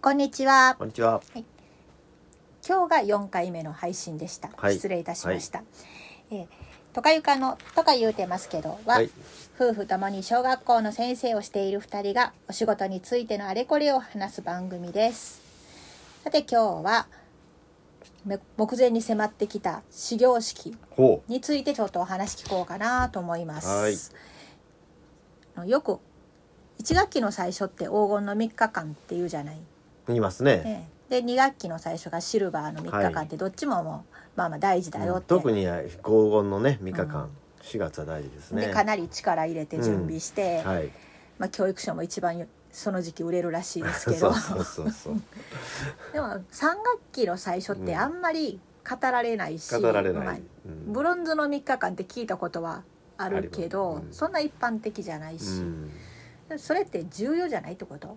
こんにちは。こんにちは。今日が4回目の配信でした。はい失礼いたしました。えー、とかゆかのとか言うてますけどは、はい夫婦ともに小学校の先生をしている2人がお仕事についてのあれこれを話す番組です。さて今日はめ目前に迫ってきた始業式ほについてちょっとお話聞こうかなと思います。よく1学期の最初って黄金の3日間っていうじゃない。う。言いますね。ね、で2学期の最初がシルバーの3日間ってどっちももう、まあまあ大事だよって、特に黄金のね3日間、4月は大事ですね。でかなり力入れて準備して、はい。まあ、教育書も一番その時期売れるらしいですけそど。でも3学期の最初ってあんまり語られないし、語られない。ブロンズの3日間って聞いたことはあるけど、うん。そんな一般的じゃないし、うん。それって重要じゃないってこと？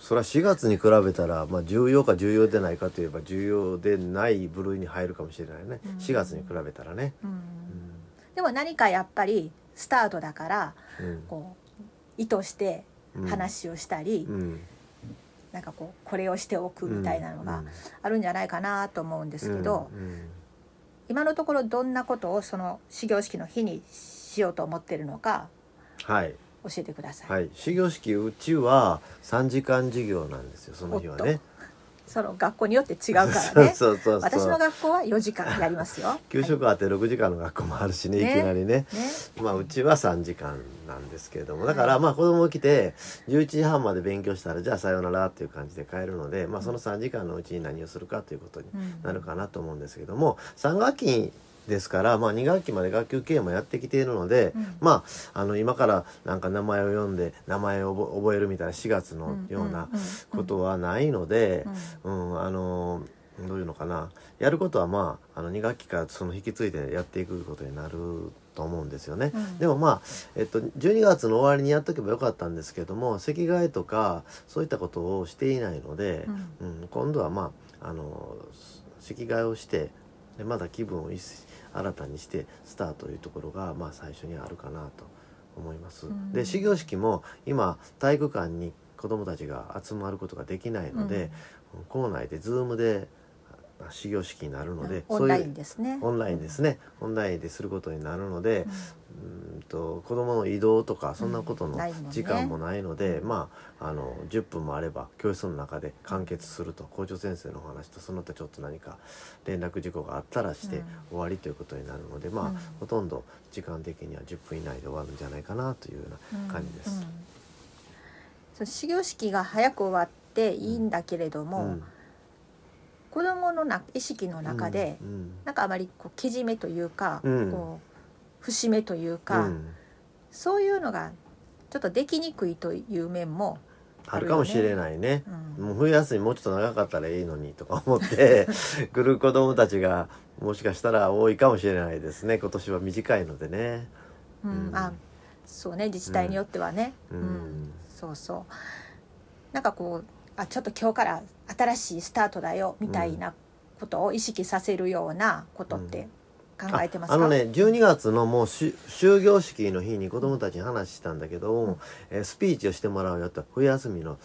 それは4月に比べたら、まあ、重要か重要でないかといえば重要でない部類に入るかもしれないね、うん。4月に比べたらね、うん。でも何かやっぱりスタートだからうん。こう意図してうん。話をしたり、うん。なんかこうこれをしておくみたいなのがあるんじゃないかなと思うんですけど、うん。うん。今のところどんなことをその始業式の日にしようと思ってるのかはい教えてください。はい。始業式うちは3時間授業なんですよその日はね。その学校によって違うから そうね。そうそう。私の学校は4時間やりますよ。給食あって6時間の学校もあるしね、ね。いきなりね。ね、まあうちは3時間なんですけれどもだからはい。まあ子供来て11時半まで勉強したらじゃあさようならっていう感じで帰るので、まあ、その3時間のうちに何をするかということにうん。なるかなと思うんですけども3学期ですから、まあ、2学期まで学級経営もやってきているので、うん。まああの今からなんか名前を読んで名前を覚覚えるみたいな4月のようなことはないので、うん。あのどういうのかな。やることはまああの2学期からその引き継いでやっていくことになると思うんですよね。うん。でもまあ、えっと、12月の終わりにやっとけばよかったんですけども席替えとかそういったことをしていないので、うん今度はまああの席替えをしてでまだ気分を一新たにしてスタートというところがまあ最初にあるかなと思います。うんで始業式も今体育館に子どもたちが集まることができないので、校内で Zoom であ始業式になるので、オンラインですね。オンラインですね、オンラインですることになるので、うーんと子どもの移動とかそんなことの時間もないので、まああの10分もあれば教室の中で完結すると校長先生のお話とその他ちょっと何か連絡事項があったらしてうん。終わりということになるので、まあ、うん。ほとんど時間的には10分以内で終わるんじゃないかなというような感じです。そう始業式が早く終わっていいんだけれども、うん子どものな意識の中で、うんなんかあまりこうけじめというか、うん。こう節目というか、うん。そういうのがちょっとできにくいという面も、あるかもしれないね。うん。もう冬休みもうちょっと長かったらいいのにとか思って 来る子供たちがもしかしたら多いかもしれないですね。今年は短いのでね。うん。うん。あそうね自治体によってはね、うん。うん。そうそう。なんかこうあちょっと今日から新しいスタートだよみたいなことを意識させるようなことって考えてますか、ああのね12月のもうし終業式の日に子供たちに話したんだけども、えースピーチをしてもらうよと冬休みの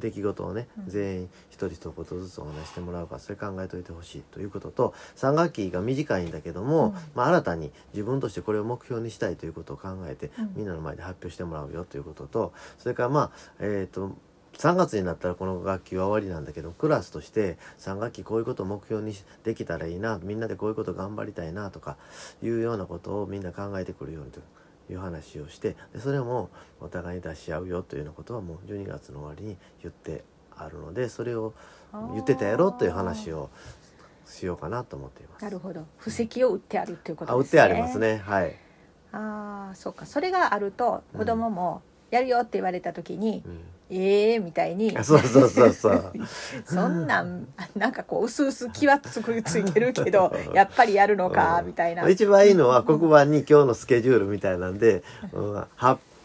出来事をね、うん。全員一人一言ずつお話してもらうからそれ考えといてほしいということと3学期が短いんだけども、うん。まあ、新たに自分としてこれを目標にしたいということを考えて、うん。みんなの前で発表してもらうよということとそれからまあえっ、と3月になったらこの学期は終わりなんだけどクラスとして3学期こういうことを目標にできたらいいなみんなでこういうこと頑張りたいなとかいうようなことをみんな考えてくるようにという話をしてでそれもお互いに出し合うよというようなことはもう12月の終わりに言ってあるのでそれを言ってたやろという話をしようかなと思っています。なるほど。布石を打ってあるっていうことあ売っですねてありますね。はい、ああそうか。それがあると子供もやるよって言われた時に、うんええー、みたいに。あそうそうそうそう。そんなんなんかこう薄々気はつくついてるけどやっぱりやるのかうん。みたいな。一番いいのは黒板に今日のスケジュールみたいなんで、うん、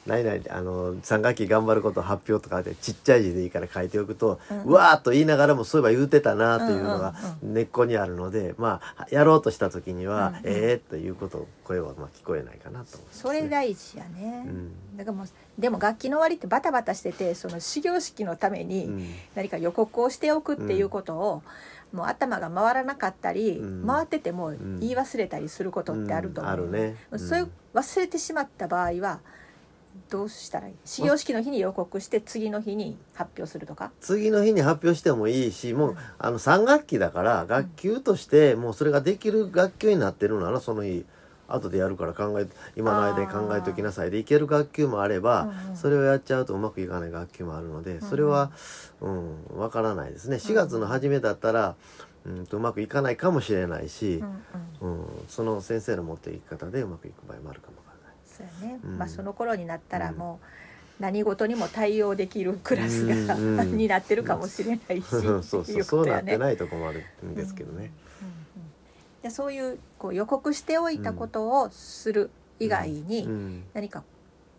は何々あの3学期頑張ることを発表とかでちっちゃい字でいいから書いておくと、ううんわーっと言いながらもそういえば言うてたなっていうのがうんうん根っこにあるので、まあやろうとした時には、うんうん。ええー、ということ声はまあ聞こえないかなと思います、それ大事やね、うん。だからもうでも楽器の終わりってバタバタしててその始業式のためうにん。何か予告をしておくっていうことを、もう頭が回らなかったり、うん。回っててもん。言い忘れたりすることってあると思う、うん。あるね。うん。そういう忘れてしまった場合はどうしたらいい？始業式の日に予告して次の日に発表するとか？次の日に発表してもいいしもう、うん。あの3学期だから学級としてもうそれができる学級になってるならその日後でやるから考え今の間に考えておきなさいでいける学級もあれば、うんうんそれをやっちゃうとうまくいかない学級もあるのでそれはうんわからないですね。4月の初めだったら、うん、とうまくいかないかもしれないしう、んうん。うんその先生の持っていき方でうまくいく場合もあるかも。そうやね、うんまあその頃になったらうんもう何事にも対応できるクラスが、うんうん になってるかもしれないし そうそうっていそうなって。ないと困るんですけどね。うんそういうこう予告しておいたことをする以外にうん何か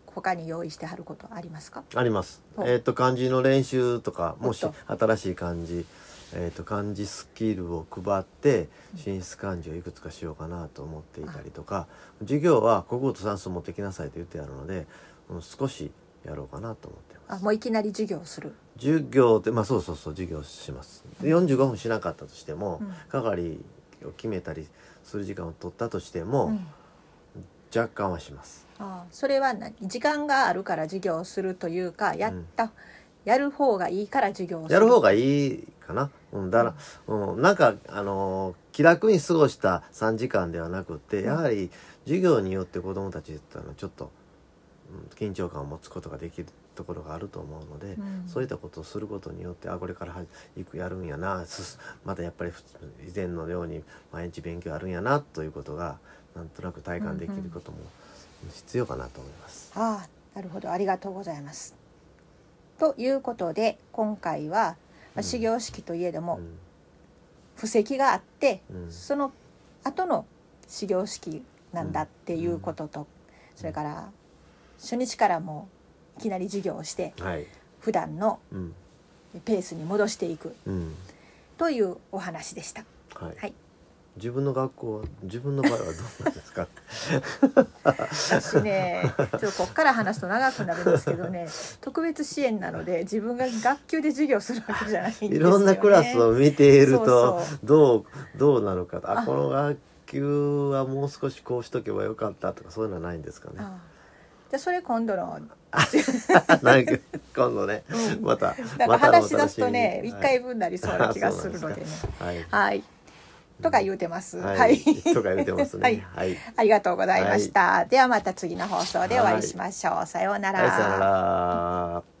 他に用意してはることありますか？あります。おえっ、と漢字の練習とかもし新しい漢字、えっ、と漢字スキルを配ってうん進出漢字をいくつかしようかなと思っていたりとか、授業は国語と算数持ってきなさいと言ってあるので、うん少しやろうかなと思ってます。あもういきなり授業をする。授業ってまあそうそうそう授業します。で45分しなかったとしても、うん係を決めたりする時間を取ったとしても、うん若干はします。あそれは何？時間があるから授業をするというかやった、やる方がいいから授業をする。やる方がいいかな。うん、だから、うん、なんか、あのー気楽に過ごした3時間ではなくって、やはり授業によって子どもたちってのはちょっと、うん、緊張感を持つことができるところがあると思うので、うんそういったことをすることによってあこれからは行くやるんやなすまたやっぱりふ以前のように毎日勉強あるんやなということがなんとなく体感できることも必要かなと思います。ああなるほどありがとうございます。ということで今回は、まあ、うん。始業式といえども、うん。布石があって、うん。その後の始業式なんだっていうことと、それから初日からもういきなり授業をしてはい、普段のうん。ペースに戻していくうん。というお話でした。はい。はい自分の学校は自分の場合はどうなんですか？私ねちょっとこっから話すと長くなるんですけどね特別支援なので自分が学級で授業するわけじゃないんですよ、ね。いろんなクラスを見ているとどうどうなのかと。ああ。この学級はもう少しこうしとけばよかったとかそういうのはないんですかね？じゃあそれ今度の。なんか今度ね、うん。またなんか話し出すとね一、回分なりそうな気がするのでね。はい。はい。とか言うてます。は、はいい。とか言ってますね。はいはい、ありがとうございました。ではまた次の放送でお会いしましょう。さようなはい、さよなら。